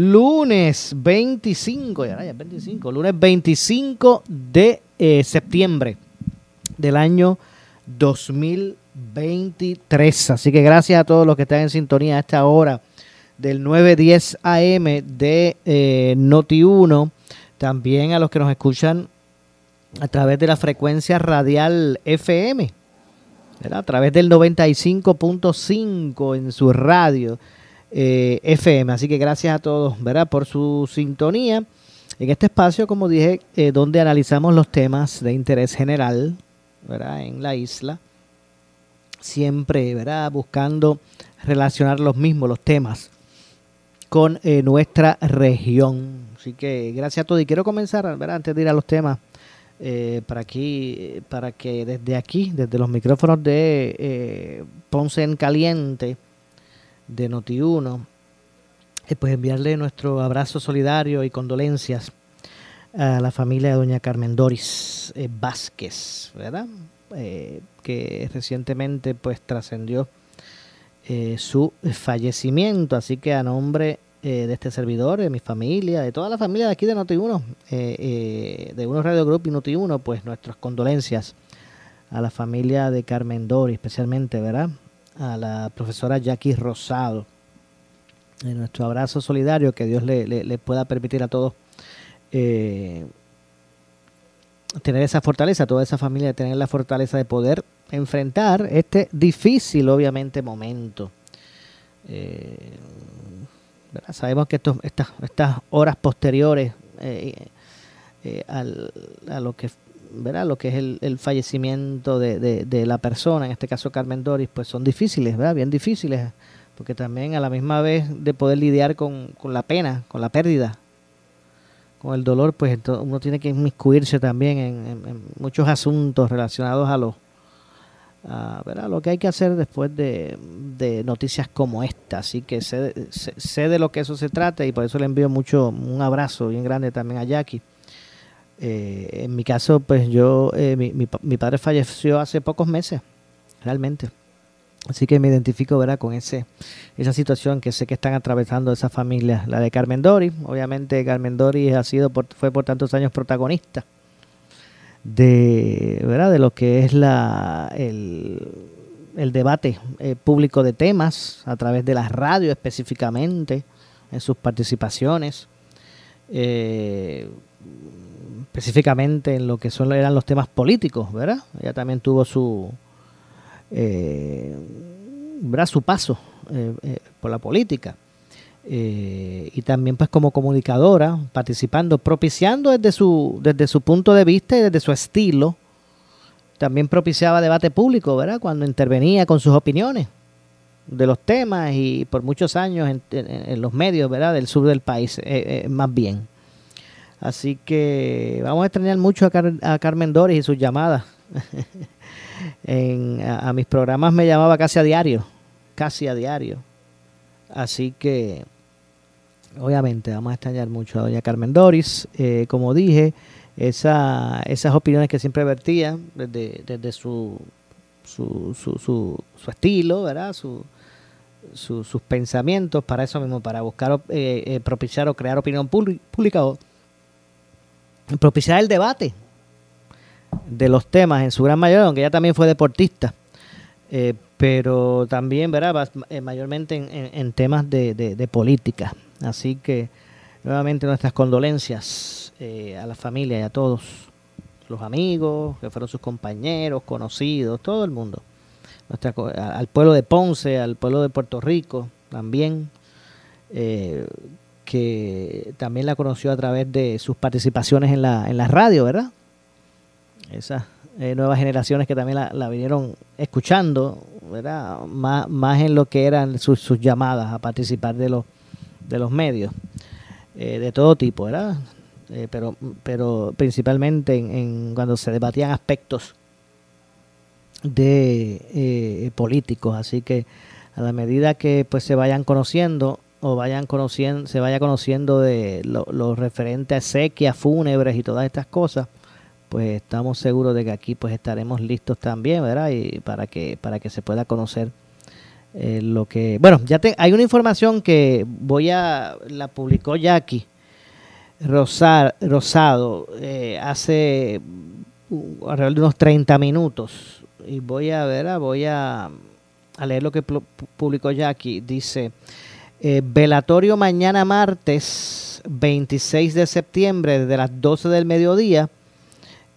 lunes 25, ya, 25, lunes 25 de eh, septiembre del año 2023. Así que gracias a todos los que están en sintonía a esta hora del 9.10 AM de eh, Noti1. También a los que nos escuchan a través de la frecuencia radial FM, a través del 95.5 en su radio eh, FM. Así que gracias a todos, ¿verdad? Por su sintonía. En este espacio, como dije, eh, donde analizamos los temas de interés general, ¿verdad? En la isla. Siempre, ¿verdad? Buscando relacionar los mismos, los temas, con eh, nuestra región. Así que gracias a todos. Y quiero comenzar, ¿verdad? Antes de ir a los temas, para aquí, para que desde aquí, desde los micrófonos de Ponce en Caliente, de Noti1, eh, pues enviarle nuestro abrazo solidario y condolencias a la familia de doña Carmen Doris eh, Vázquez, ¿verdad? Eh, que recientemente pues trascendió su fallecimiento, así que a nombre de este servidor, de mi familia, de toda la familia de aquí de Noti1, de Uno Radio Group y Noti1, pues nuestras condolencias a la familia de Carmen Doris, especialmente, ¿verdad? A la profesora Jackie Rosado. En nuestro abrazo solidario, que Dios le, pueda permitir a todos eh, tener esa fortaleza, toda esa familia tener la fortaleza de poder enfrentar este difícil, obviamente, momento. Eh, Sabemos que estos, estas, estas horas posteriores eh, a lo que ¿verdad? lo que es el, fallecimiento de, la persona, en este caso Carmen Doris, pues son difíciles, ¿verdad? bien difíciles, porque también a la misma vez de poder lidiar con, la pena, con la pérdida, con el dolor, pues uno tiene que inmiscuirse también en, muchos asuntos relacionados a lo, a, lo que hay que hacer después de, noticias como esta. Así que sé, sé, de lo que eso se trata y por eso le envío mucho un abrazo bien grande también a Jackie eh, en mi caso, pues yo, eh, mi, mi, padre falleció hace pocos meses, realmente. Así que me identifico ¿verdad? con ese, esa situación que sé que están atravesando esa familia, la de Carmen Dori. Obviamente Carmen Dori ha sido fue por tantos años protagonista de, ¿verdad? de lo que es la, el, el debate eh, público de temas a través de la radio específicamente, en sus participaciones. Eh, específicamente en lo que son, eran los temas políticos, ¿verdad? Ella también tuvo su, eh, su paso eh, eh, por la política. Eh, y también pues como comunicadora, participando, propiciando desde su, desde su punto de vista y desde su estilo, también propiciaba debate público, ¿verdad? Cuando intervenía con sus opiniones de los temas y por muchos años en, en los medios, ¿verdad? Del sur del país, más bien. Así que vamos a extrañar mucho a, Carmen Doris y sus llamadas. a, mis programas me llamaba casi a diario, casi a diario. Así que, obviamente, vamos a extrañar mucho a doña Carmen Doris. Eh, como dije, esa, esas opiniones que siempre vertía desde, desde su, su, su, su, estilo, ¿verdad? Su, sus pensamientos para eso mismo, para buscar eh, eh, propiciar o crear opinión pública propiciar el debate de los temas en su gran mayoría, aunque ella también fue deportista, eh, pero también, ¿verdad? Eh, mayormente en, temas de, política. Así que nuevamente nuestras condolencias eh, a la familia y a todos los amigos, que fueron sus compañeros, conocidos, todo el mundo. Nuestra, al pueblo de Ponce, al pueblo de Puerto Rico también, que también la conoció a través de sus participaciones en la, en la radio, ¿verdad? Esas eh, nuevas generaciones que también la, vinieron escuchando, ¿verdad? Más, más en lo que eran sus, llamadas a participar de los, de los medios, eh, de todo tipo, ¿verdad? Eh, pero, pero principalmente en, cuando se debatían aspectos de políticos, así que a la medida que pues se vayan conociendo o vayan conociendo, se vaya conociendo de lo, referente a sequias fúnebres y todas estas cosas, pues estamos seguros de que aquí pues estaremos listos también, ¿verdad? Y para que para que se pueda conocer eh, lo que bueno ya te, hay una información que voy a la publicó Jackie Rosar, Rosado eh, hace alrededor de unos 30 minutos. Y voy a ver voy a, a leer lo que publicó Jackie. Dice eh, velatorio mañana martes 26 de septiembre desde las 12 del mediodía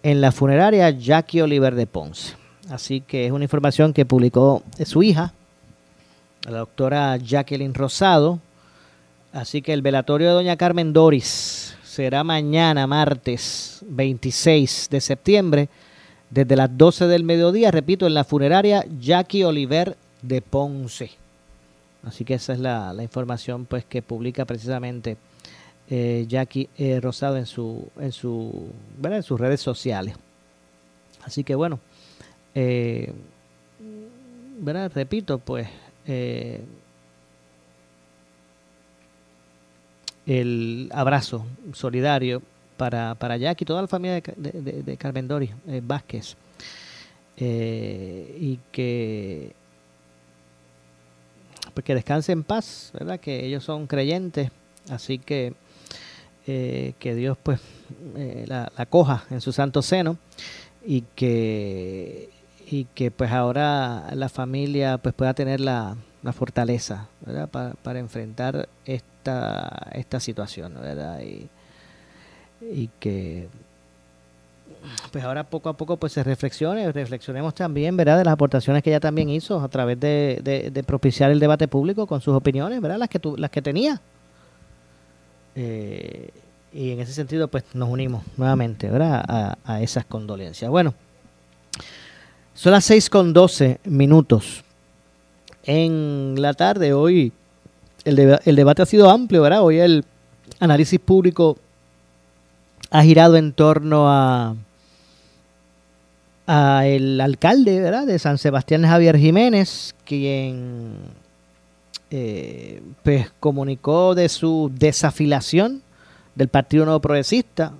en la funeraria Jackie Oliver de Ponce. Así que es una información que publicó su hija, la doctora Jacqueline Rosado. Así que el velatorio de doña Carmen Doris será mañana, martes 26 de septiembre, desde las 12 del mediodía, repito, en la funeraria Jackie Oliver de Ponce. Así que esa es la, información pues que publica precisamente eh, Jackie eh, Rosado en su en su en sus redes sociales así que bueno eh, ¿verdad? repito pues el abrazo solidario para, para Jackie y toda la familia de, de, Carmen Doris Vázquez y que que descanse en paz, ¿verdad? Que ellos son creyentes, así que eh, que Dios pues eh, la, coja en su santo seno y que y que pues ahora la familia pues pueda tener la, fortaleza Para, enfrentar esta, esta situación ¿verdad? Y, y que pues ahora poco a poco pues se reflexione, reflexionemos también, ¿verdad? De las aportaciones que ella también hizo a través de, propiciar el debate público con sus opiniones, ¿verdad? Las que, tu, las que tenía. Eh, y en ese sentido, pues nos unimos nuevamente ¿verdad? A, esas condolencias. Bueno, son las 6 con 12 minutos. En la tarde, hoy, el, el debate ha sido amplio, ¿verdad? Hoy el análisis público ha girado en torno a, a el alcalde ¿verdad? de San Sebastián Javier Jiménez, quien eh, pues comunicó de su desafilación del Partido Nuevo Progresista.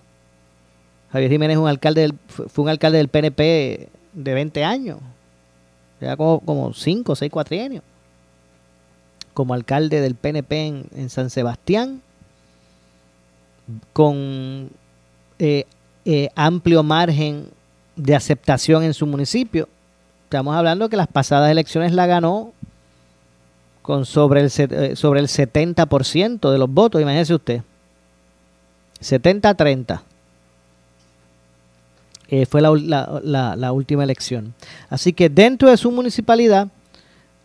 Javier Jiménez un alcalde fue un alcalde del PNP de 20 años, ya como, como 5 o 6 cuatrienios, como alcalde del PNP en, San Sebastián, con eh, eh, amplio margen de aceptación en su municipio. Estamos hablando que las pasadas elecciones la ganó con sobre el, eh, sobre el 70% de los votos, imagínese usted. 70-30. Eh, fue la, última elección. Así que dentro de su municipalidad,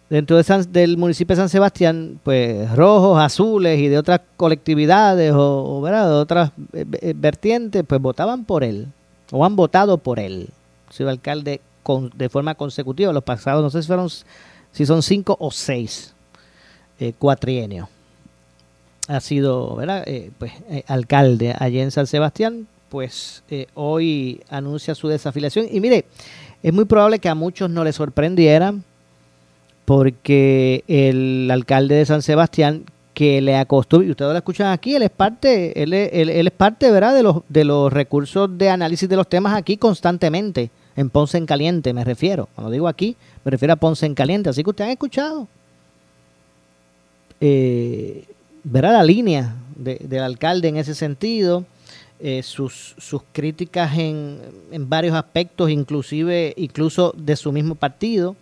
dentro de del municipio de San Sebastián, pues rojos, azules y de otras colectividades o, de otras eh, vertientes, pues votaban por él o han votado por él. Ha sido alcalde de forma consecutiva. Los pasados, no sé si fueron son cinco o seis eh, cuatrienios. Ha sido, ¿verdad? Eh, pues, eh, alcalde allí en San Sebastián, pues hoy anuncia su desafiliación. Y mire, es muy probable que a muchos no les sorprendiera, porque el alcalde de San Sebastián que le acostumbre, y ustedes lo escuchan aquí, él es parte, él, él, él, es parte, ¿verdad?, de los, de los recursos de análisis de los temas aquí constantemente, en Ponce en Caliente, me refiero. Cuando digo aquí, me refiero a Ponce en Caliente, así que ustedes han escuchado eh, verá la línea del alcalde en ese sentido, eh, sus, sus críticas en, en, varios aspectos, inclusive incluso de su mismo partido.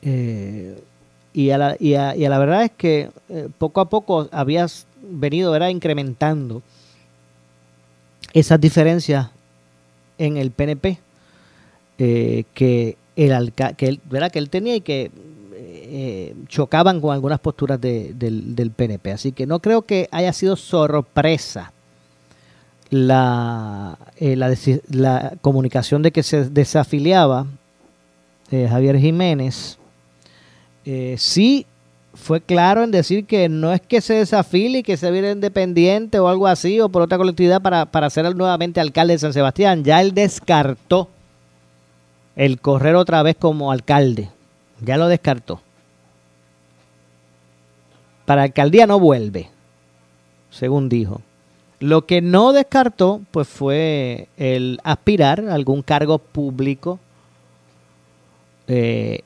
Eh, y, a la, y, a, la verdad es que eh, poco a poco habías venido ¿verdad? incrementando esas diferencias en el PNP eh, que, el que, él, ¿verdad? que él tenía y que eh, chocaban con algunas posturas de, del, PNP. Así que no creo que haya sido sorpresa la, la, comunicación de que se desafiliaba Javier Jiménez. Sí fue claro en decir que no es que se desafile y que se viera independiente o algo así o por otra colectividad para, para ser nuevamente alcalde de San Sebastián. Ya él descartó el correr otra vez como alcalde. Ya lo descartó. Para alcaldía no vuelve, según dijo. Lo que no descartó pues fue el aspirar a algún cargo público eh,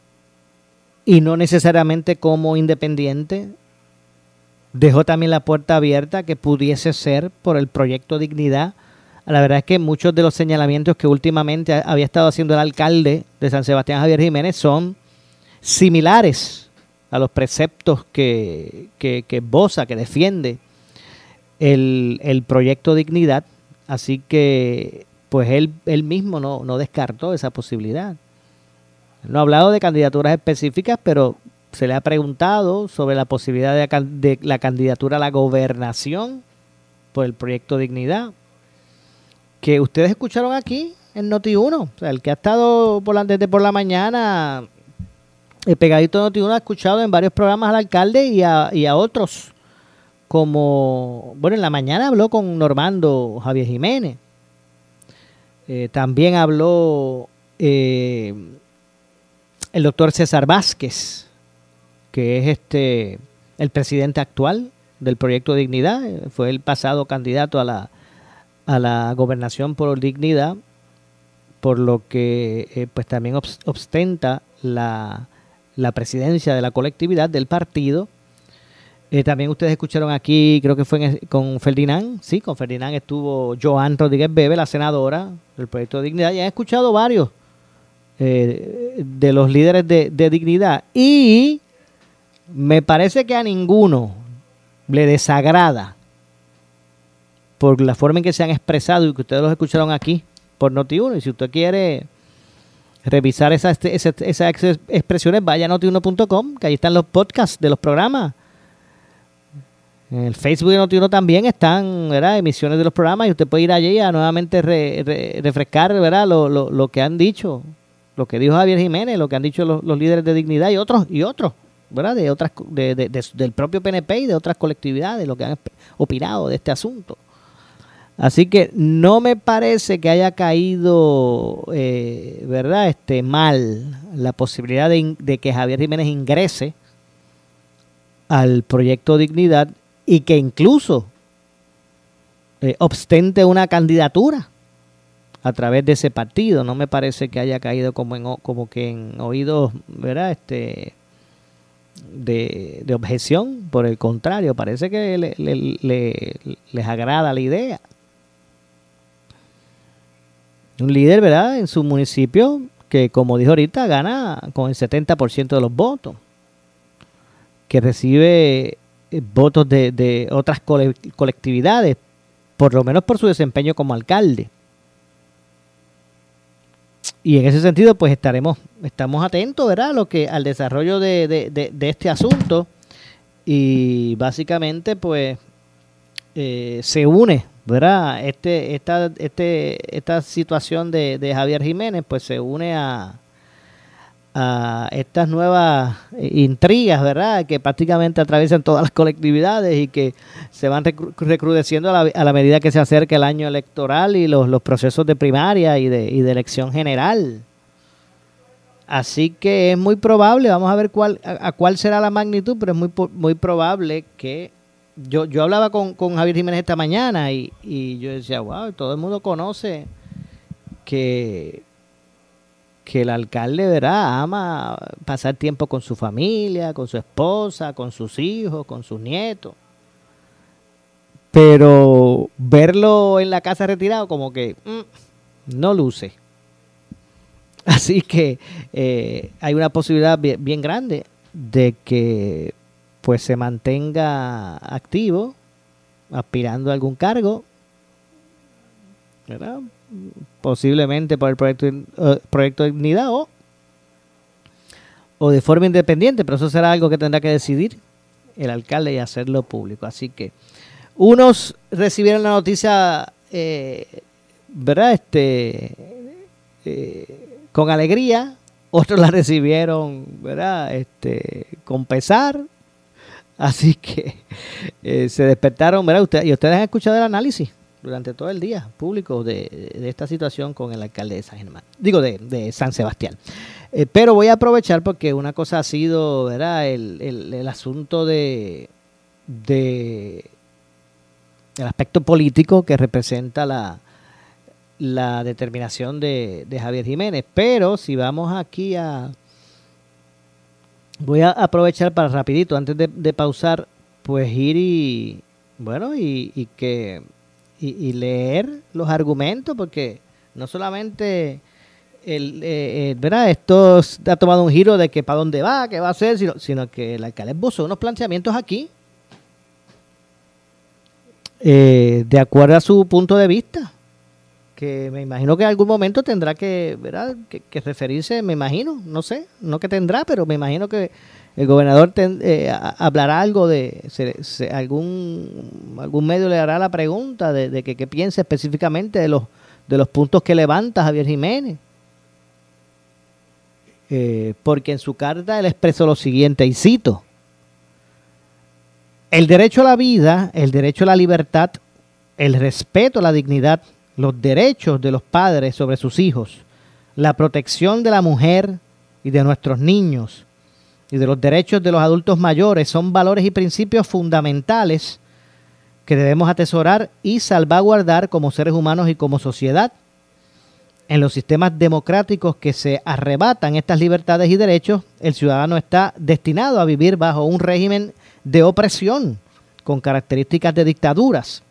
y no necesariamente como independiente. Dejó también la puerta abierta que pudiese ser por el proyecto Dignidad. La verdad es que muchos de los señalamientos que últimamente había estado haciendo el alcalde de San Sebastián Javier Jiménez son similares a los preceptos que, que, que Bosa, que defiende el, el, proyecto Dignidad. Así que, pues él, él mismo no, no descartó esa posibilidad. No ha hablado de candidaturas específicas, pero se le ha preguntado sobre la posibilidad de, la candidatura a la gobernación por el proyecto Dignidad, que ustedes escucharon aquí en Noti1. O sea, el que ha estado por desde por la mañana, el pegadito de Noti1 ha escuchado en varios programas al alcalde y a, y a otros. Como, bueno, en la mañana habló con Normando Javier Jiménez. Eh, también habló eh, el doctor César Vázquez, que es este el presidente actual del proyecto Dignidad, fue el pasado candidato a la, a la gobernación por Dignidad, por lo que eh, pues también ostenta la, la, presidencia de la colectividad del partido. Eh, también ustedes escucharon aquí, creo que fue con Ferdinand, sí, con Ferdinand estuvo Joan Rodríguez Bebe, la senadora del proyecto Dignidad, y han escuchado varios eh, de los líderes de, de, dignidad. Y me parece que a ninguno le desagrada por la forma en que se han expresado y que ustedes los escucharon aquí por Noti1. Y si usted quiere revisar esas, esas, esas expresiones, vaya a notiuno.com, que ahí están los podcasts de los programas. En el Facebook de Noti1 también están ¿verdad? emisiones de los programas y usted puede ir allí a nuevamente re, refrescar ¿verdad? Lo, lo, lo que han dicho lo que dijo Javier Jiménez, lo que han dicho los, líderes de dignidad y otros, y otros, ¿verdad? De otras, de, de, de, del propio PNP y de otras colectividades, lo que han opinado de este asunto. Así que no me parece que haya caído, eh, ¿verdad? Este, mal la posibilidad de, que Javier Jiménez ingrese al proyecto Dignidad y que incluso eh, una candidatura a través de ese partido. No me parece que haya caído como en como que en oídos, ¿verdad? Este de, de objeción, por el contrario, parece que le, le, le, les agrada la idea. Un líder, ¿verdad? En su municipio que, como dijo ahorita, gana con el 70% de los votos, que recibe eh, votos de otras colectividades, por lo menos por su desempeño como alcalde y en ese sentido, pues estaremos, estamos atentos, ¿verdad? lo que, al desarrollo de, de, de, de este asunto. Y básicamente, pues, eh, se une, ¿verdad? Este, esta, este, esta situación de, de Javier Jiménez, pues se une a, a estas nuevas intrigas, ¿verdad? Que prácticamente atraviesan todas las colectividades y que se van recrudeciendo a la, a la medida que se acerca el año electoral y los, los procesos de primaria y de, y de, elección general. Así que es muy probable, vamos a ver cuál, a, a cuál será la magnitud, pero es muy, muy probable que yo, yo hablaba con, con Javier Jiménez esta mañana y, y yo decía, wow, todo el mundo conoce que que el alcalde verá ama pasar tiempo con su familia, con su esposa, con sus hijos, con sus nietos. Pero verlo en la casa retirado como que mm, no luce. Así que eh, hay una posibilidad bien, bien, grande de que pues se mantenga activo, aspirando a algún cargo, ¿verdad? Posiblemente por el proyecto, uh, proyecto de dignidad o, o de forma independiente, pero eso será algo que tendrá que decidir el alcalde y hacerlo público. Así que unos recibieron la noticia, eh, ¿verdad? Este, eh, con alegría, otros la recibieron, ¿verdad? Este, con pesar. Así que eh, se despertaron, ¿verdad? Usted, y ustedes han escuchado el análisis durante todo el día público de, esta situación con el alcalde de San Germán, digo de, San Sebastián. Eh, pero voy a aprovechar porque una cosa ha sido, ¿verdad? El, el, asunto de, de el aspecto político que representa la, la determinación de, de Javier Jiménez. Pero si vamos aquí a... Voy a aprovechar para rapidito, antes de, pausar, pues ir y, bueno, y que y, leer los argumentos, porque no solamente el, eh, eh, ¿verdad? esto ha tomado un giro de que para dónde va, qué va a hacer, sino, sino que el alcalde puso unos planteamientos aquí eh, de acuerdo a su punto de vista, que me imagino que en algún momento tendrá que, ¿verdad? que referirse, me imagino, no sé, no que tendrá, pero me imagino que el gobernador eh, hablará algo de, algún, algún medio le hará la pregunta de, que qué piensa específicamente de los, de los puntos que levanta Javier Jiménez. Eh, porque en su carta él expresó lo siguiente, y cito, el derecho a la vida, el derecho a la libertad, el respeto a la dignidad, los derechos de los padres sobre sus hijos, la protección de la mujer y de nuestros niños, y de los derechos de los adultos mayores son valores y principios fundamentales que debemos atesorar y salvaguardar como seres humanos y como sociedad. En los sistemas democráticos que se arrebatan estas libertades y derechos, el ciudadano está destinado a vivir bajo un régimen de opresión con características de dictaduras.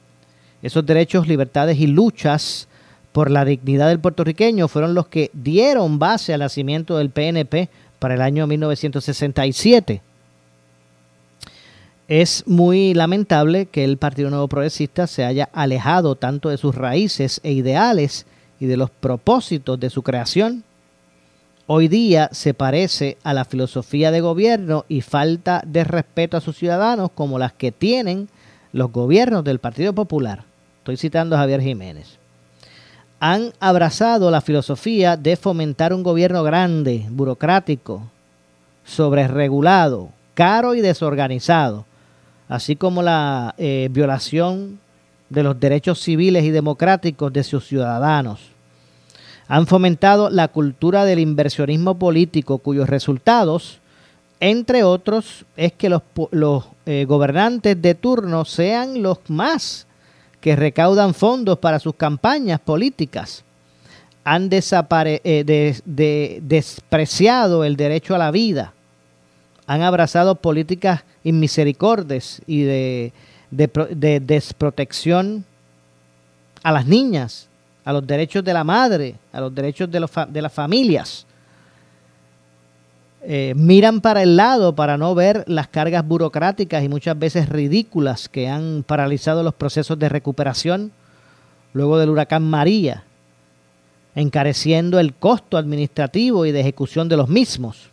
Esos derechos, libertades y luchas por la dignidad del puertorriqueño fueron los que dieron base al nacimiento del PNP para el año 1967. Es muy lamentable que el Partido Nuevo Progresista se haya alejado tanto de sus raíces e ideales y de los propósitos de su creación. Hoy día se parece a la filosofía de gobierno y falta de respeto a sus ciudadanos como las que tienen los gobiernos del Partido Popular. Estoy citando a Javier Jiménez han abrazado la filosofía de fomentar un gobierno grande, burocrático, sobreregulado, caro y desorganizado, así como la eh, violación de los derechos civiles y democráticos de sus ciudadanos. Han fomentado la cultura del inversionismo político cuyos resultados, entre otros, es que los, eh, gobernantes de turno sean los más que recaudan fondos para sus campañas políticas han eh, despreciado el derecho a la vida, han abrazado políticas inmisericordes y de, desprotección a las niñas, a los derechos de la madre, a los derechos de, de las familias. Eh, miran para el lado para no ver las cargas burocráticas y muchas veces ridículas que han paralizado los procesos de recuperación luego del huracán María, encareciendo el costo administrativo y de ejecución de los mismos.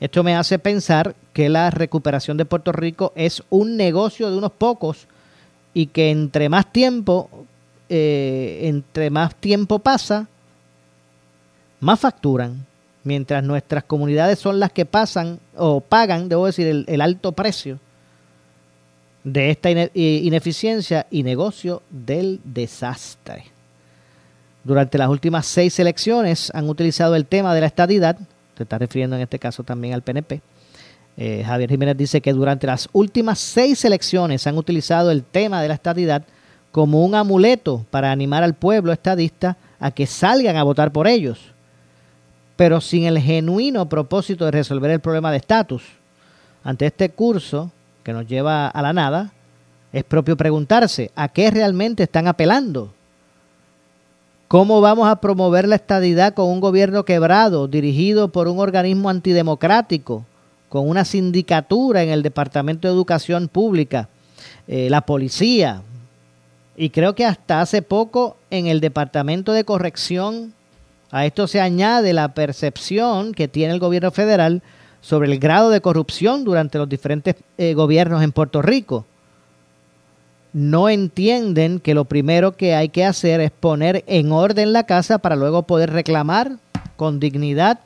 Esto me hace pensar que la recuperación de Puerto Rico es un negocio de unos pocos y que entre más tiempo, eh, entre más tiempo pasa, más facturan mientras nuestras comunidades son las que pasan o pagan, debo decir, el, alto precio de esta ineficiencia y negocio del desastre. Durante las últimas seis elecciones han utilizado el tema de la estadidad, se está refiriendo en este caso también al PNP. Eh, Javier Jiménez dice que durante las últimas seis elecciones han utilizado el tema de la estadidad como un amuleto para animar al pueblo estadista a que salgan a votar por ellos pero sin el genuino propósito de resolver el problema de estatus. Ante este curso, que nos lleva a la nada, es propio preguntarse a qué realmente están apelando. ¿Cómo vamos a promover la estadidad con un gobierno quebrado, dirigido por un organismo antidemocrático, con una sindicatura en el Departamento de Educación Pública, eh, la policía, y creo que hasta hace poco en el Departamento de Corrección, a esto se añade la percepción que tiene el gobierno federal sobre el grado de corrupción durante los diferentes eh, gobiernos en Puerto Rico. No entienden que lo primero que hay que hacer es poner en orden la casa para luego poder reclamar con dignidad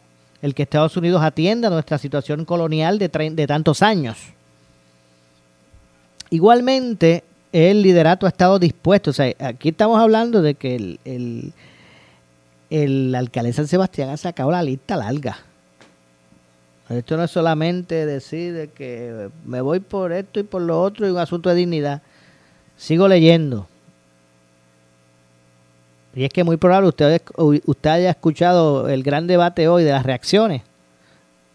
el que Estados Unidos atienda nuestra situación colonial de, tantos años. Igualmente, el liderato ha estado dispuesto. O sea, aquí estamos hablando de que el, el alcalde San Sebastián ha sacado la lista larga. Esto no es solamente decir que me voy por esto y por lo otro y un asunto de dignidad. Sigo leyendo. Y es que muy probable usted, usted haya escuchado el gran debate hoy de las reacciones,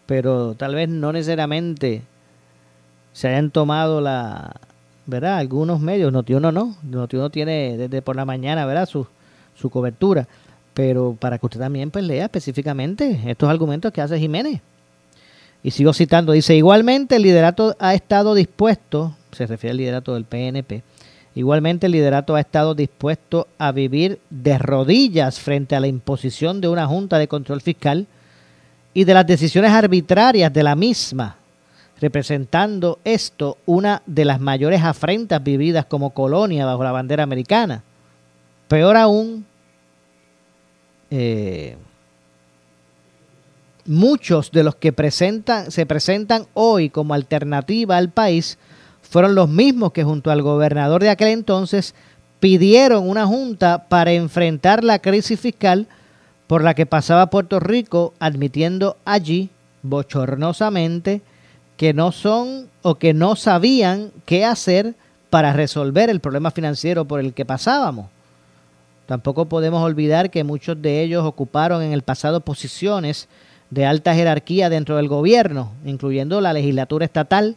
pero tal vez no necesariamente se hayan tomado la, ¿verdad? Algunos medios, Notiuno no, Notiuno tiene desde por la mañana, ¿verdad? Su, su cobertura, pero para que usted también pues lea específicamente estos argumentos que hace Jiménez. Y sigo citando, dice, igualmente el liderato ha estado dispuesto, se refiere al liderato del PNP, igualmente el liderato ha estado dispuesto a vivir de rodillas frente a la imposición de una Junta de Control Fiscal y de las decisiones arbitrarias de la misma, representando esto una de las mayores afrentas vividas como colonia bajo la bandera americana. Peor aún, eh, muchos de los que presentan, se presentan hoy como alternativa al país fueron los mismos que junto al gobernador de aquel entonces pidieron una junta para enfrentar la crisis fiscal por la que pasaba Puerto Rico, admitiendo allí bochornosamente que no son o que no sabían qué hacer para resolver el problema financiero por el que pasábamos. Tampoco podemos olvidar que muchos de ellos ocuparon en el pasado posiciones de alta jerarquía dentro del gobierno, incluyendo la legislatura estatal.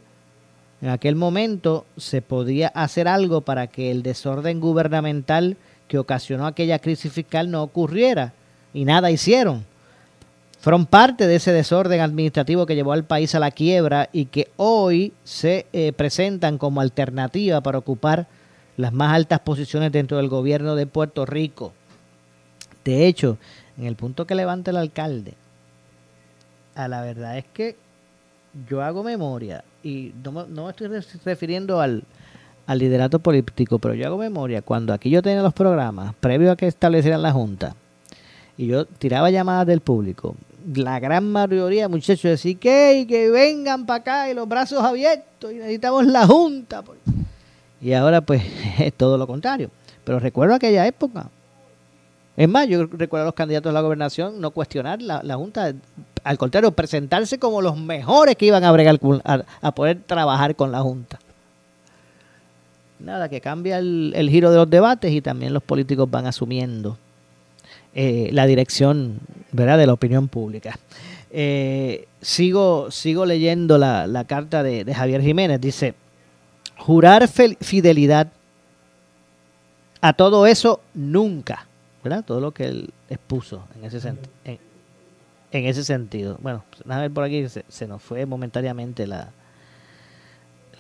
En aquel momento se podía hacer algo para que el desorden gubernamental que ocasionó aquella crisis fiscal no ocurriera y nada hicieron. Fueron parte de ese desorden administrativo que llevó al país a la quiebra y que hoy se eh, presentan como alternativa para ocupar las más altas posiciones dentro del gobierno de Puerto Rico. De hecho, en el punto que levanta el alcalde, a la verdad es que yo hago memoria y no, me estoy refiriendo al, al liderato político, pero yo hago memoria cuando aquí yo tenía los programas, previo a que establecieran la Junta, y yo tiraba llamadas del público, la gran mayoría muchachos decían que, que vengan para acá y los brazos abiertos y necesitamos la Junta. Y ahora pues es todo lo contrario. Pero recuerdo aquella época, es más, yo recuerdo a los candidatos a la gobernación no cuestionar la, Junta, al contrario, presentarse como los mejores que iban a bregar, a, poder trabajar con la Junta. Nada, que cambia el, giro de los debates y también los políticos van asumiendo eh, la dirección ¿verdad? de la opinión pública. Eh, sigo, sigo leyendo la, carta de, de Javier Jiménez. Dice, jurar fidelidad a todo eso nunca ¿verdad? Todo lo que él expuso en ese, en, en, ese sentido. Bueno, a ver por aquí, se, nos fue momentáneamente la,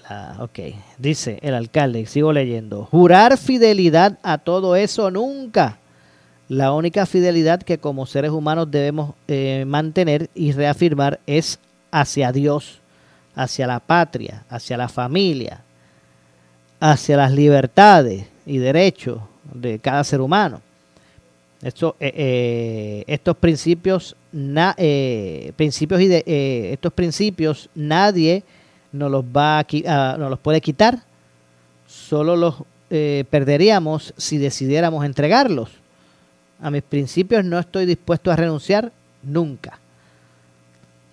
la... Ok, dice el alcalde, sigo leyendo, jurar fidelidad a todo eso nunca. La única fidelidad que como seres humanos debemos eh, mantener y reafirmar es hacia Dios, hacia la patria, hacia la familia, hacia las libertades y derechos de cada ser humano. Eh, eh, estos principios, eh, principios y de, estos principios nadie nos los va a, nos los puede quitar. Solo los perderíamos si decidiéramos entregarlos. A mis principios no estoy dispuesto a renunciar nunca.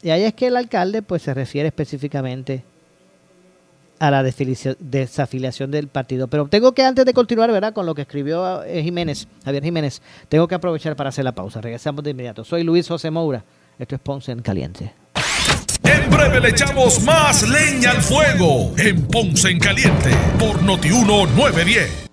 Y ahí es que el alcalde pues se refiere específicamente a la desafiliación del partido. Pero tengo que, antes de continuar, ¿verdad? Con lo que escribió eh, Jiménez, Javier Jiménez, tengo que aprovechar para hacer la pausa. Regresamos de inmediato. Soy Luis José Moura. Esto es Ponce en Caliente. En breve le echamos más leña al fuego en Ponce en Caliente por Notiuno 910.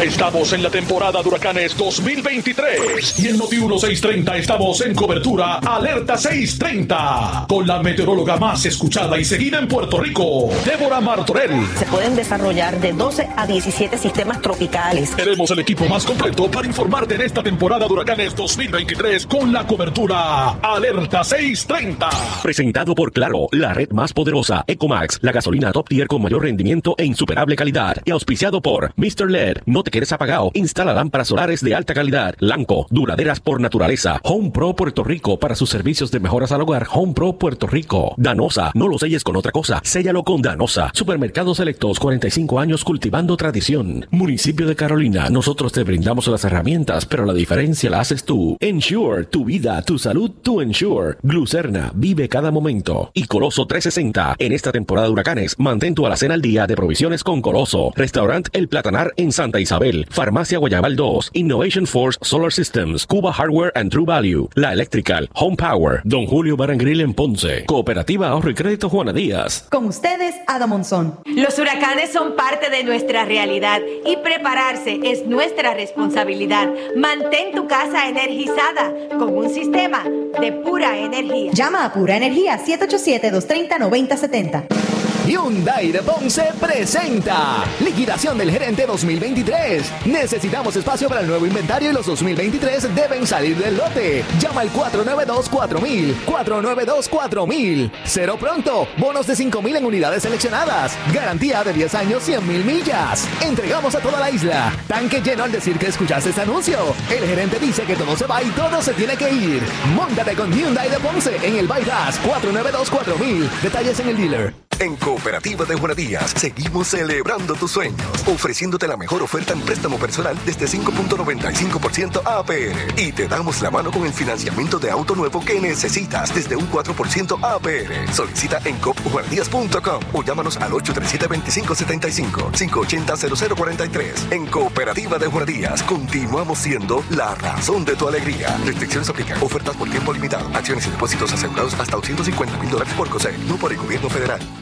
Estamos en la temporada de huracanes 2023 y en Noti 1630 estamos en cobertura Alerta 630 con la meteoróloga más escuchada y seguida en Puerto Rico, Débora Martorell. Se pueden desarrollar de 12 a 17 sistemas tropicales. Tenemos el equipo más completo para informarte en esta temporada de huracanes 2023 con la cobertura Alerta 630. Presentado por Claro, la red más poderosa, Ecomax, la gasolina top tier con mayor rendimiento e insuperable calidad. Y auspiciado por Mr. LED, no te quedes apagado, instala lámparas solares de alta calidad. Lanco, duraderas por naturaleza. Home Pro Puerto Rico para sus servicios de mejoras al hogar. Home Pro Puerto Rico. Danosa, no lo selles con otra cosa, séllalo con Danosa. Supermercados Selectos, 45 años cultivando tradición. Municipio de Carolina, nosotros te brindamos las herramientas, pero la diferencia la haces tú. Ensure, tu vida, tu salud, tu ensure. Glucerna, vive cada momento. Y Coloso 360, en esta temporada de huracanes, mantén tu alacena al día de provisiones con Coloso. Restaurant El Platanar en Santa Isabel. Farmacia Guayabal 2. Innovation Force Solar Systems. Cuba Hardware and True Value. La Electrical. Home Power. Don Julio Barangril en Ponce. Cooperativa Ahorro y Crédito Juana Díaz. Con ustedes, Ada Monzón. Los huracanes son parte de nuestra realidad y prepararse es nuestra responsabilidad. Mantén tu casa energizada con un sistema de pura energía. Llama a Pura Energía 787-230-9070. Hyundai de Ponce presenta Liquidación del Gerente 2023. Necesitamos espacio para el nuevo inventario y los 2023 deben salir del lote. Llama al 492-4000. 492-4000. Cero pronto. Bonos de 5000 en unidades seleccionadas. Garantía de 10 años, 100 mil millas. Entregamos a toda la isla. Tanque lleno al decir que escuchaste este anuncio. El gerente dice que todo se va y todo se tiene que ir. Móntate con Hyundai de Ponce en el Bypass 492-4000. Detalles en el dealer. En Cooperativa de Juanadías seguimos celebrando tus sueños, ofreciéndote la mejor oferta en préstamo personal desde 5.95% APR. Y te damos la mano con el financiamiento de auto nuevo que necesitas desde un 4% APR. Solicita en copjuanadías.com o llámanos al 837-2575 580-0043. En Cooperativa de Juanadías continuamos siendo la razón de tu alegría. Restricciones aplican. Ofertas por tiempo limitado. Acciones y depósitos asegurados hasta 250 mil dólares por COSEC, no por el gobierno federal.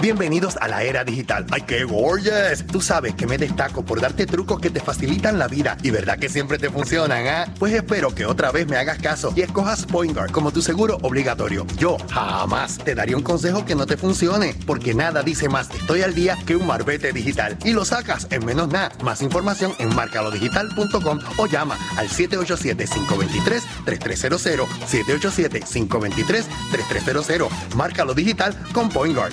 Bienvenidos a la era digital. ¡Ay, qué gorgeous! Tú sabes que me destaco por darte trucos que te facilitan la vida y verdad que siempre te funcionan, ¿ah? Pues espero que otra vez me hagas caso y escojas PointGuard como tu seguro obligatorio. Yo jamás te daría un consejo que no te funcione, porque nada dice más estoy al día que un marbete digital y lo sacas en menos nada. Más información en marcalodigital.com o llama al 787-523-3300. 787-523-3300. Márcalo digital con PointGuard.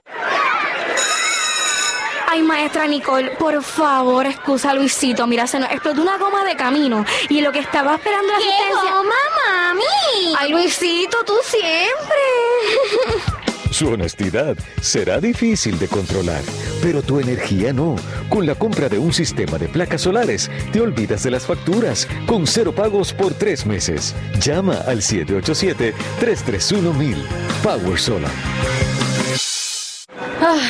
Ay, maestra Nicole, por favor, excusa a Luisito. Mira, se nos explotó una goma de camino y lo que estaba esperando la ¿Qué asistencia... goma, mami? Ay, Luisito, tú siempre. Su honestidad será difícil de controlar, pero tu energía no. Con la compra de un sistema de placas solares, te olvidas de las facturas, con cero pagos por tres meses. Llama al 787-331-1000. Power Solar. Ay,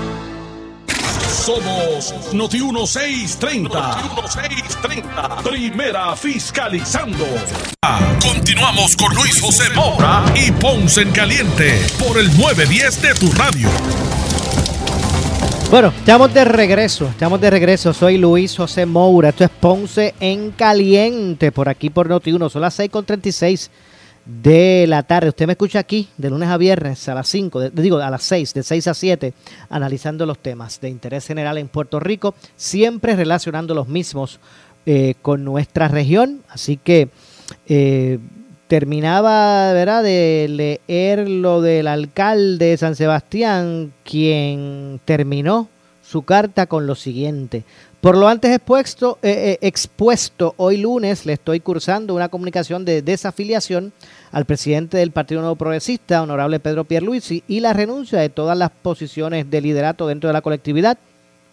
Somos Noti 1630. Noti 1630. Primera fiscalizando. Continuamos con Luis José Moura y Ponce en Caliente por el 910 de tu radio. Bueno, estamos de regreso, estamos de regreso. Soy Luis José Moura. Esto es Ponce en Caliente por aquí por Noti 1. Son las 6.36 de la tarde. Usted me escucha aquí de lunes a viernes a las 5, de- digo a las 6, de 6 a 7, analizando los temas de interés general en Puerto Rico, siempre relacionando los mismos eh, con nuestra región. Así que eh, terminaba ¿verdad? de leer lo del alcalde de San Sebastián, quien terminó su carta con lo siguiente. Por lo antes expuesto, eh, eh, expuesto, hoy lunes le estoy cursando una comunicación de desafiliación al presidente del Partido Nuevo Progresista, honorable Pedro Pierluisi, y la renuncia de todas las posiciones de liderato dentro de la colectividad.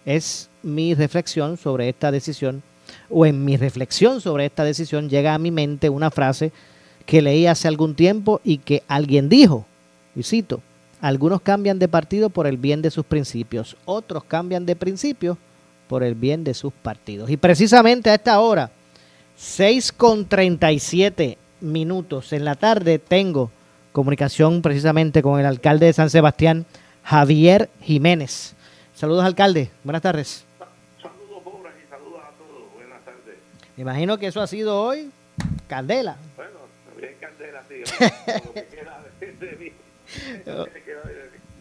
Es mi reflexión sobre esta decisión, o en mi reflexión sobre esta decisión llega a mi mente una frase que leí hace algún tiempo y que alguien dijo, y cito, algunos cambian de partido por el bien de sus principios, otros cambian de principios por el bien de sus partidos. Y precisamente a esta hora, 6 con 37 minutos en la tarde, tengo comunicación precisamente con el alcalde de San Sebastián, Javier Jiménez. Saludos, alcalde. Buenas tardes. Saludos, pobres, y saludos a todos. Buenas tardes. Me imagino que eso ha sido hoy candela. Bueno, bien candela, sí. Lo que queda de, mí.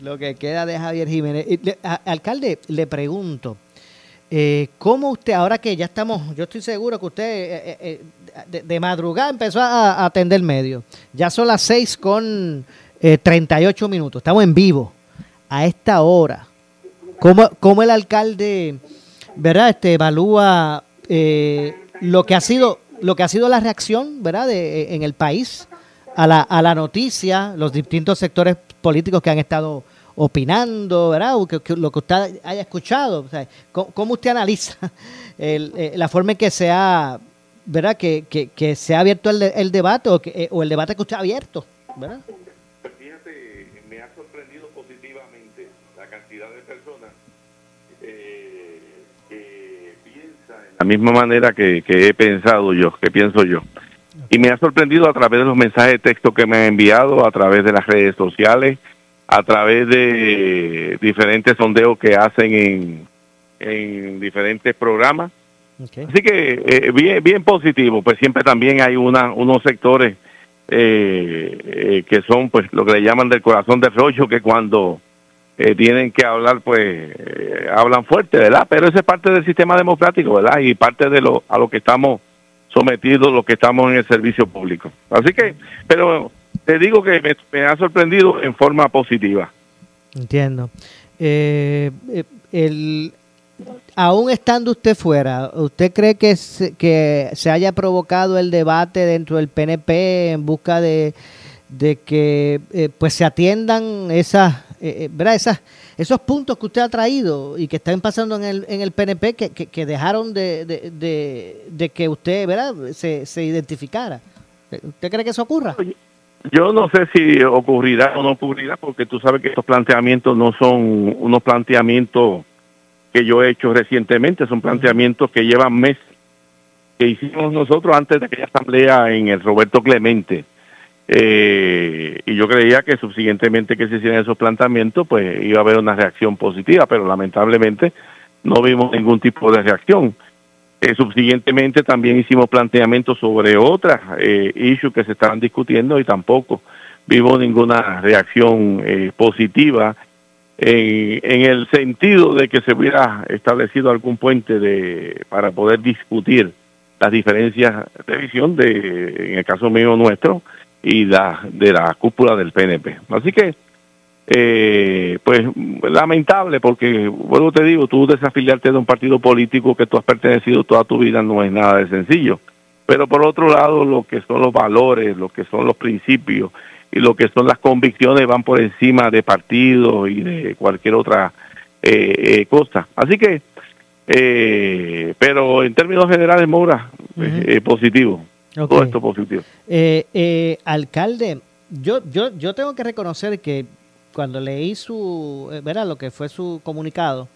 Lo que queda Javier Jiménez. Alcalde, le pregunto, eh, ¿cómo usted, ahora que ya estamos, yo estoy seguro que usted eh, eh, eh, de, madrugada empezó a, a atender medio, ya son las 6 con eh, 38 minutos, estamos en vivo, a esta hora, ¿cómo, cómo el alcalde, verdad, este, evalúa lo que ha sido lo que ha sido la reacción, verdad, de, en el país a la, a la noticia, los distintos sectores políticos que han estado opinando, ¿verdad? O que- lo que usted haya escuchado. O sea, ¿cómo, cómo usted analiza el, eh, la forma en que se ha, ¿verdad? Que, que, que se ha abierto el, el debate o, que, eh, o el debate que usted ha abierto, ¿verdad? Fíjate, me ha sorprendido positivamente la cantidad de personas eh, que piensan la misma manera que, que he pensado yo, que pienso yo. Y me ha sorprendido a través de los mensajes de texto que me han enviado, a través de las redes sociales, a través de diferentes sondeos que hacen en, en diferentes programas. Así que eh, bien, bien positivo, pues siempre también hay una, unos sectores eh, eh, que son pues lo que le llaman del corazón del rollo, que cuando eh, tienen que hablar pues hablan fuerte, ¿verdad? Pero eso es parte del sistema democrático, ¿verdad? Y parte de lo a lo que estamos sometidos, los que estamos en el servicio público. Así que, pero te digo que me, me ha sorprendido en forma positiva. Entiendo. Eh, eh, el, aún estando usted fuera, ¿usted cree que se, que se haya provocado el debate dentro del PNP en busca de, de que eh, pues se atiendan esas, eh, eh, ¿verdad? esas esos puntos que usted ha traído y que están pasando en el, en el PNP que, que, que dejaron de, de, de, de que usted ¿verdad? Se, se identificara? ¿Usted cree que eso ocurra? Yo no sé si ocurrirá o no ocurrirá, porque tú sabes que estos planteamientos no son unos planteamientos que yo he hecho recientemente, son planteamientos que llevan meses, que hicimos nosotros antes de aquella asamblea en el Roberto Clemente. Eh, y yo creía que subsiguientemente que se hicieran esos planteamientos, pues iba a haber una reacción positiva, pero lamentablemente no vimos ningún tipo de reacción. Eh, subsiguientemente también hicimos planteamientos sobre otras eh, issues que se estaban discutiendo y tampoco vimos ninguna reacción eh, positiva en, en el sentido de que se hubiera establecido algún puente de para poder discutir las diferencias de visión de en el caso mío nuestro y la de la cúpula del PNP. Así que eh, pues lamentable porque, bueno, te digo, tú desafiliarte de un partido político que tú has pertenecido toda tu vida no es nada de sencillo. Pero por otro lado, lo que son los valores, lo que son los principios y lo que son las convicciones van por encima de partidos y de cualquier otra eh, eh, cosa. Así que, eh, pero en términos generales, Mora, eh, positivo. Todo esto positivo. Eh, eh, alcalde, yo, yo, yo tengo que reconocer que cuando leí su, eh, ¿verdad? Lo que fue su comunicado,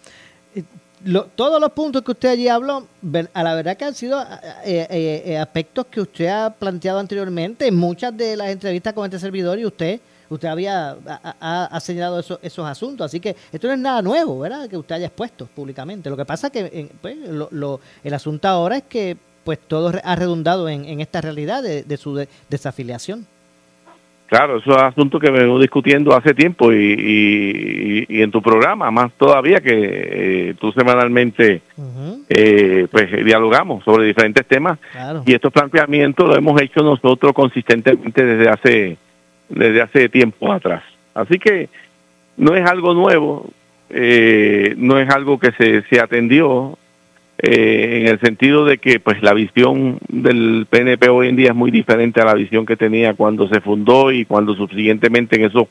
eh, lo- todos los puntos que usted allí habló, a la verdad que han sido eh, aspectos que usted ha planteado anteriormente en muchas de las entrevistas con este servidor y usted usted había ha, señalado eso- esos asuntos. Así que esto no es nada nuevo, ¿verdad? Que usted haya expuesto públicamente. Lo que pasa que en- pues, lo- lo- el asunto ahora es que pues todo ha redundado en, en esta realidad de, su de- desafiliación. Claro, eso es asunto que venimos discutiendo hace tiempo y, y- y en tu programa, más todavía que eh, tú semanalmente eh, pues dialogamos sobre diferentes temas Claro. y estos planteamientos lo hemos hecho nosotros consistentemente desde hace desde hace tiempo atrás. Así que no es algo nuevo, eh, no es algo que se, se atendió eh, en el sentido de que pues la visión del PNP hoy en día es muy diferente a la visión que tenía cuando se fundó y cuando subsiguientemente en esos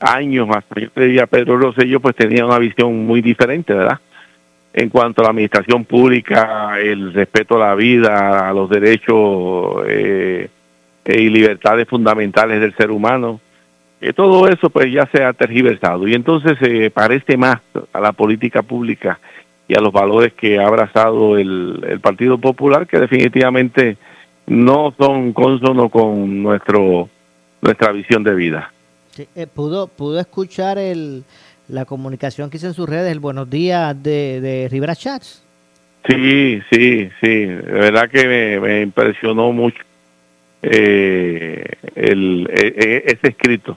años hasta yo creía Pedro Rosselló pues tenía una visión muy diferente, ¿verdad? En cuanto a la administración pública, el respeto a la vida, a los derechos eh, y libertades fundamentales del ser humano, que todo eso pues ya se ha tergiversado y entonces se parece más a la política pública y a los valores que ha abrazado el, el Partido Popular que definitivamente no son consonos con nuestro nuestra visión de vida. Sí, eh, pudo, pudo escuchar el, la comunicación que hizo en sus redes, el buenos días de, de Rivera Chats. Sí, sí, sí, de verdad que me, me impresionó mucho eh, el, e- e- ese escrito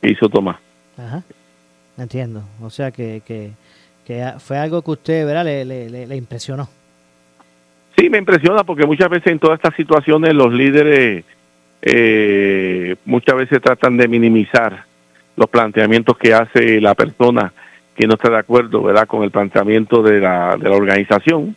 que hizo Tomás. Ajá. Entiendo. O sea que, que, que fue algo que usted ¿verdad? Le, le, impresionó. Sí, me impresiona porque muchas veces en todas estas situaciones los líderes eh, muchas veces tratan de minimizar los planteamientos que hace la persona que no está de acuerdo, ¿verdad?, con el planteamiento de la, de la organización.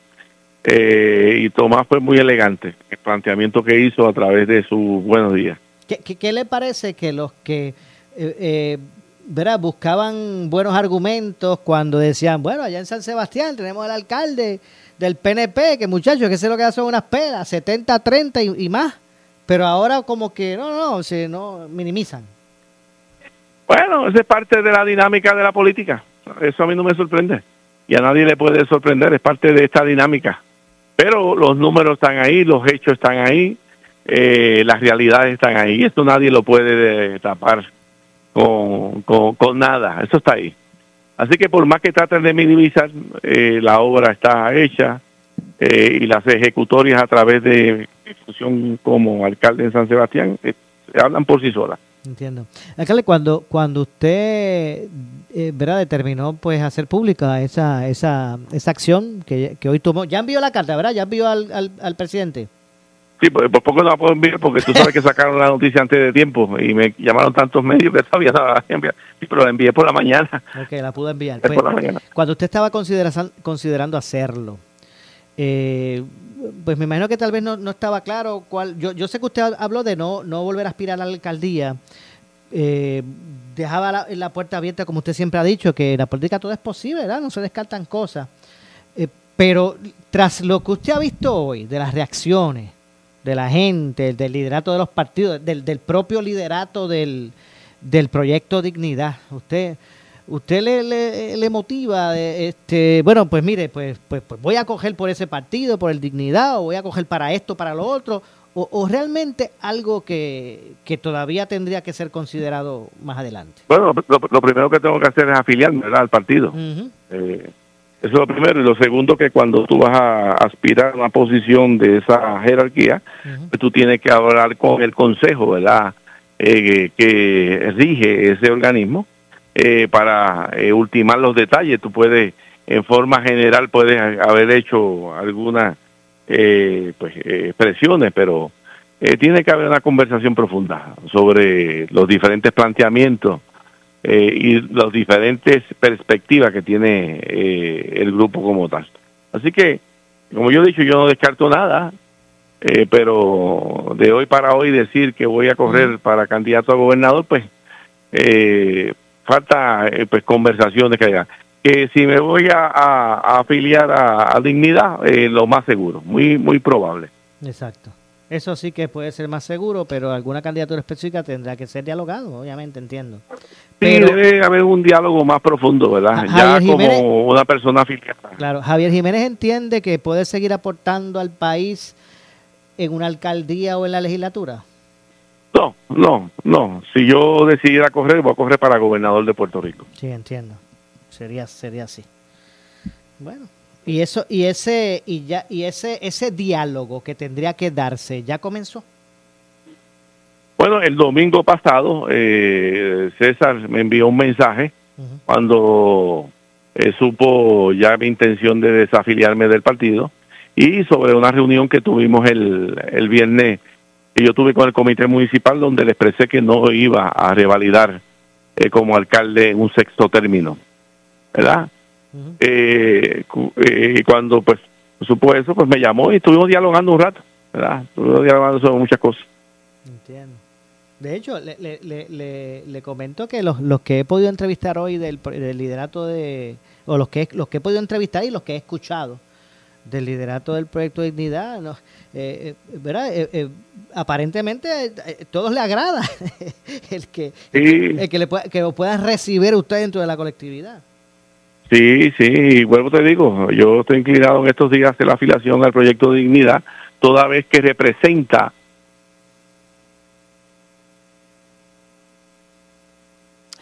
Eh, y Tomás fue muy elegante el planteamiento que hizo a través de sus buenos días. ¿Qué, qué, qué le parece que los que eh, ¿verdad? buscaban buenos argumentos cuando decían, bueno, allá en San Sebastián tenemos al alcalde del PNP, que muchachos, que sé lo que hacen unas pelas, 70-30 y, y más, pero ahora como que no, no, se no minimizan. Bueno, esa es parte de la dinámica de la política. Eso a mí no me sorprende. Y a nadie le puede sorprender, es parte de esta dinámica. Pero los números están ahí, los hechos están ahí, eh, las realidades están ahí. Y esto nadie lo puede eh, tapar con, con, nada. Eso está ahí. Así que por más que traten de minimizar, eh, la obra está hecha eh, y las ejecutorias a través de función como alcalde en San Sebastián eh, hablan por sí solas. Entiendo. Alcalde, cuando, cuando usted eh, ¿verdad? determinó pues hacer pública esa, esa, esa acción que, que hoy tomó, ya envió la carta, ¿verdad? Ya envió al, al, al presidente. Sí, pues por poco no la puedo enviar porque tú sabes que sacaron la noticia antes de tiempo y me llamaron tantos medios que todavía no la enviar. Sí, pero la envié por la mañana. Ok, la pudo enviar. Es Pues, por la mañana. cuando usted estaba considera- considerando hacerlo, eh, pues me imagino que tal vez no, no estaba claro cuál. Yo, yo sé que usted habló de no, no volver a aspirar a la alcaldía. Eh, dejaba la, la puerta abierta, como usted siempre ha dicho, que en la política todo es posible, ¿verdad? No se descartan cosas. Eh, pero tras lo que usted ha visto hoy, de las reacciones de la gente, del liderato de los partidos, del, del propio liderato del, del proyecto Dignidad, usted usted le, le, le motiva, de, este, bueno, pues mire, pues, pues, pues voy a coger por ese partido, por el Dignidad, o voy a coger para esto, para lo otro, o, o realmente algo que, que todavía tendría que ser considerado más adelante. Bueno, lo, lo primero que tengo que hacer es afiliarme ¿verdad? al partido. Eh, eso es lo primero. Y lo segundo, que cuando tú vas a aspirar a una posición de esa jerarquía, pues tú tienes que hablar con el consejo, ¿verdad? Eh, que rige ese organismo eh, para eh, ultimar los detalles. Tú puedes, en forma general, puedes haber hecho algunas eh, pues, eh, expresiones, pero eh, tiene que haber una conversación profunda sobre los diferentes planteamientos eh, y las diferentes perspectivas que tiene eh, el grupo como tal. Así que, como yo he dicho, yo no descarto nada, eh, pero de hoy para hoy decir que voy a correr para candidato a gobernador, pues eh, falta eh, pues conversaciones que haya. Que si me voy a, a- a afiliar a, a Dignidad, eh, lo más seguro, muy muy probable. Exacto. Eso sí que puede ser más seguro, pero alguna candidatura específica tendrá que ser dialogado, obviamente, entiendo. Sí, Pero- debe haber un diálogo más profundo, ¿verdad? Ya como una persona afiliada. Claro, Javier Jiménez entiende que puede seguir aportando al país en una alcaldía o en la legislatura. No, no, no. Si yo decidiera correr, voy a correr para gobernador de Puerto Rico. Sí, entiendo. Sería sería así. Bueno, y eso y ese y ya y ese ese diálogo que tendría que darse ya comenzó. Bueno, el domingo pasado eh, César me envió un mensaje cuando eh, supo ya mi intención de desafiliarme del partido y sobre una reunión que tuvimos el, el viernes que yo tuve con el comité municipal donde le expresé que no iba a revalidar eh, como alcalde en un sexto término, ¿verdad? Eh, cu- eh, y cuando pues supo eso, pues me llamó y estuvimos dialogando un rato, ¿verdad? Estuvimos dialogando sobre muchas cosas. De hecho, le, le, le, le, comento que los, los que he podido entrevistar hoy del, del liderato de, o los que, los que he podido entrevistar y los que he escuchado del liderato del proyecto Dignidad, no, eh, eh, ¿verdad? Eh, eh, aparentemente todos le agrada el que, el, que le pueda, que lo puedan recibir usted dentro de la colectividad. Sí, sí, y vuelvo te digo, yo estoy inclinado en estos días a hacer la afiliación al proyecto Dignidad, toda vez que representa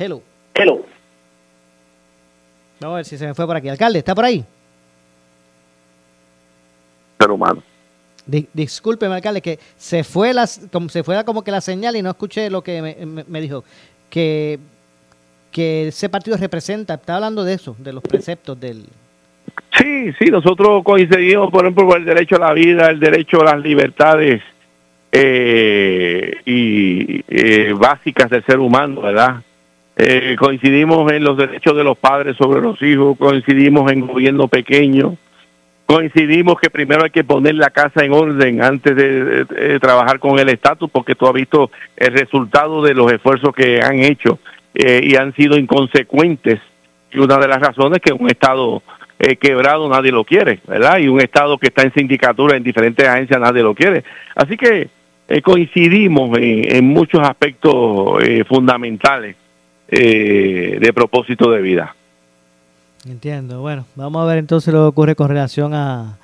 Hello. Hello. Vamos a ver si se me fue por aquí. Alcalde, ¿está por ahí? ser humano. Di- discúlpeme, alcalde, que se fue, las, como, se fue como que la señal y no escuché lo que me, me- me dijo. Que, que ese partido representa, está hablando de eso, de los preceptos del... Sí, sí, nosotros coincidimos, por ejemplo, por el derecho a la vida, el derecho a las libertades eh, y eh, básicas del ser humano, ¿verdad? Eh, coincidimos en los derechos de los padres sobre los hijos, coincidimos en gobierno pequeño, coincidimos que primero hay que poner la casa en orden antes de, de- trabajar con el estatus, porque tú has visto el resultado de los esfuerzos que han hecho eh, y han sido inconsecuentes. Y una de las razones es que un estado eh, quebrado nadie lo quiere, ¿verdad? Y un estado que está en sindicatura en diferentes agencias nadie lo quiere. Así que eh, coincidimos en, en muchos aspectos fundamentales eh, de propósito de vida. Entiendo. Bueno, vamos a ver entonces lo que ocurre con relación a,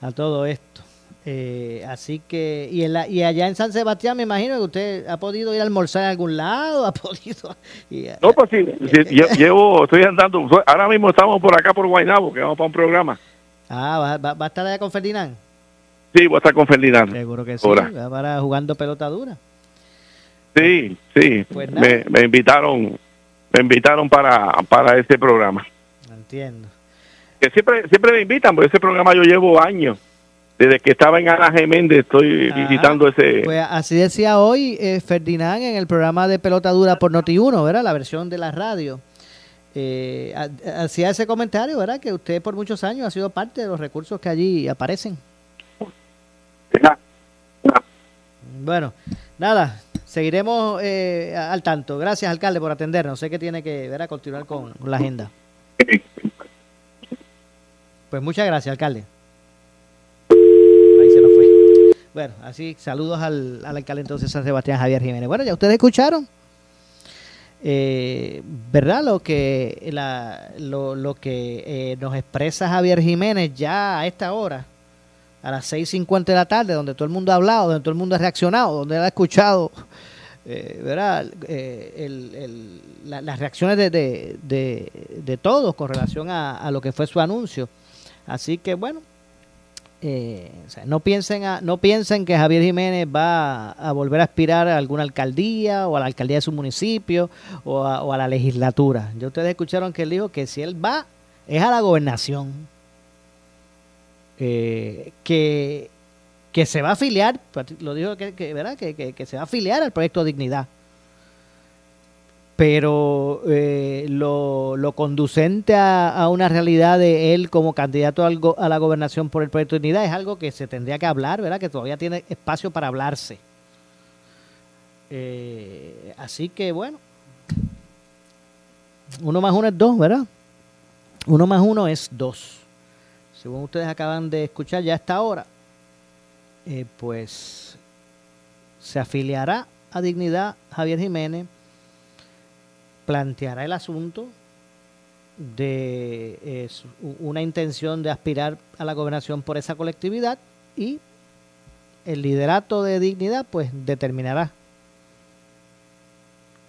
a todo esto. Eh, así que, y, en la, y allá en San Sebastián me imagino que usted ha podido ir a almorzar en algún lado, ha podido... y- No, pues sí, sí, lle- llevo, estoy andando, ahora mismo estamos por acá por Guaynabo, que vamos para un programa. ah, ¿va, va- va a estar allá con Ferdinand? Sí, voy a estar con Ferdinand. Seguro que sí, Ahora. va para jugando pelota dura. Sí, sí, Pues me, me invitaron, me invitaron para, para ese programa. Entiendo. Que siempre, siempre me invitan, porque ese programa yo llevo años. Desde que estaba en Ana Geméndez estoy visitando ese... Pues así decía hoy eh, Ferdinand en el programa de pelota dura por Noti1, ¿verdad? La versión de la radio. Eh, ha- hacía ese comentario, ¿verdad? Que usted por muchos años ha sido parte de los recursos que allí aparecen. Bueno, nada, seguiremos eh, al tanto. Gracias, alcalde, por atendernos. Sé que tiene que ¿verdad? continuar con, con la agenda. Pues muchas gracias, alcalde. Ahí se nos fue. Bueno, así, saludos al, al alcalde entonces San Sebastián Javier Jiménez. Bueno, ya ustedes escucharon, eh, ¿verdad? Lo que, la, lo, lo que eh, nos expresa Javier Jiménez ya a esta hora, a las 6.50 de la tarde, donde todo el mundo ha hablado, donde todo el mundo ha reaccionado, donde ha escuchado, eh. Eh, la- las reacciones de, de, de, todos con relación a, a lo que fue su anuncio. Así que bueno, eh, no piensen a- no piensen que Javier Jiménez va a volver a aspirar a alguna alcaldía o a la alcaldía de su municipio o a, o a la legislatura. Ya ustedes escucharon que él dijo que si él va es a la gobernación, eh, que que se va a afiliar, lo dijo que, ¿verdad? Que, que- se va a afiliar al proyecto Dignidad. pero eh, lo, lo conducente a, a una realidad de él como candidato al go- a la gobernación por el proyecto de unidad es algo que se tendría que hablar, ¿verdad? Que todavía tiene espacio para hablarse. Eh, así que bueno, uno más uno es dos, ¿verdad? Uno más uno es dos. Según ustedes acaban de escuchar ya a esta hora, eh, pues se afiliará a Dignidad Javier Jiménez, planteará el asunto de una intención de aspirar a la gobernación por esa colectividad y el liderato de Dignidad pues determinará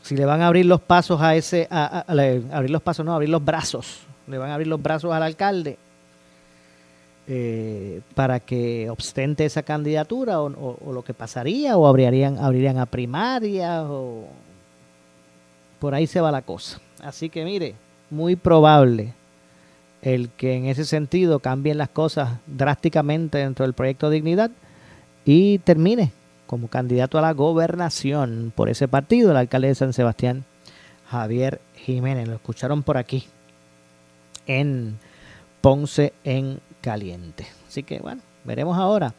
si le van a abrir los pasos a ese, abrir los pasos, no, abrir los brazos, le van a abrir los brazos al alcalde eh, para que ostente esa candidatura o lo que pasaría o abrirían, abrirían a primarias o por ahí se va la cosa. Así que mire, muy probable el que en ese sentido cambien las cosas drásticamente dentro del proyecto Dignidad y termine como candidato a la gobernación por ese partido, el alcalde de San Sebastián, Javier Jiménez. Lo escucharon por aquí en Ponce en Caliente. Así que bueno, veremos ahora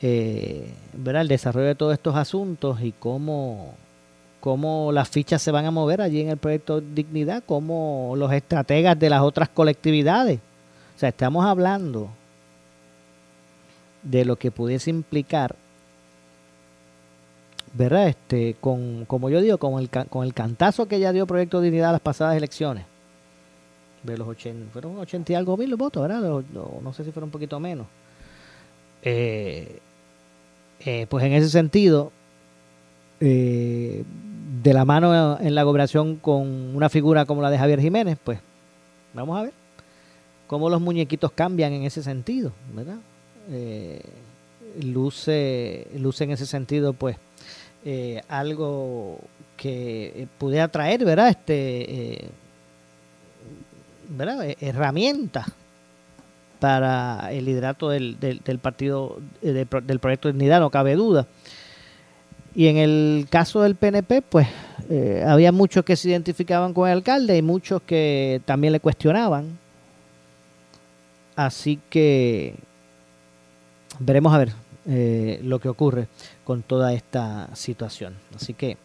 eh, ¿verdad? el desarrollo de todos estos asuntos y cómo, cómo las fichas se van a mover allí en el proyecto Dignidad, cómo los estrategas de las otras colectividades. O sea, estamos hablando de lo que pudiese implicar ¿verdad? Este, con, como yo digo, con el, con el cantazo que ya dio Proyecto Dignidad a las pasadas elecciones, de los 80, fueron 80 y algo mil votos, ¿verdad? Lo- lo- no sé si fueron un poquito menos. Eh, eh, pues en ese sentido, eh, de la mano en la gobernación con una figura como la de Javier Jiménez, pues vamos a ver cómo los muñequitos cambian en ese sentido, ¿verdad? Luce, luce en ese sentido, pues, algo que pudiera traer, ¿verdad? Este, ¿verdad? Eh, Herramientas para el liderato del, partido, eh, del, pro- del proyecto de Dignidad, no cabe duda. Y en el caso del PNP, pues eh, había muchos que se identificaban con el alcalde y muchos que también le cuestionaban. Así que veremos a ver lo que ocurre con toda esta situación. Así que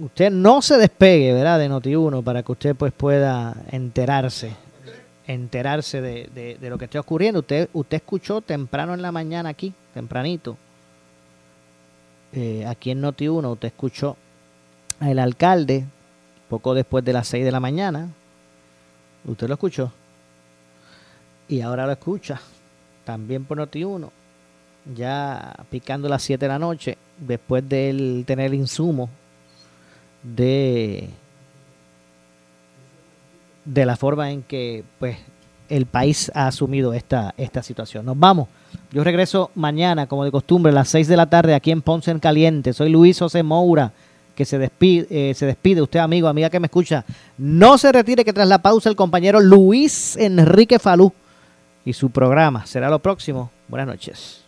usted no se despegue, ¿verdad? De Noti1 para que usted pues pueda enterarse, enterarse de, de- lo que esté ocurriendo. Usted, usted escuchó temprano en la mañana aquí, tempranito, eh, aquí en Noti1, usted escuchó al alcalde poco después de las 6 de la mañana. Usted lo escuchó. Y ahora lo escucha también por Noti1, ya picando las 7 de la noche, después de él tener el insumo de, de la forma en que pues el país ha asumido esta, esta situación. Nos vamos. Yo regreso mañana, como de costumbre, a las 6 de la tarde aquí en Ponce en Caliente. Soy Luis José Moura, que se despide, eh, se despide. Usted, amigo, amiga que me escucha, no se retire que tras la pausa el compañero Luis Enrique Falú y su programa. Será lo próximo. Buenas noches.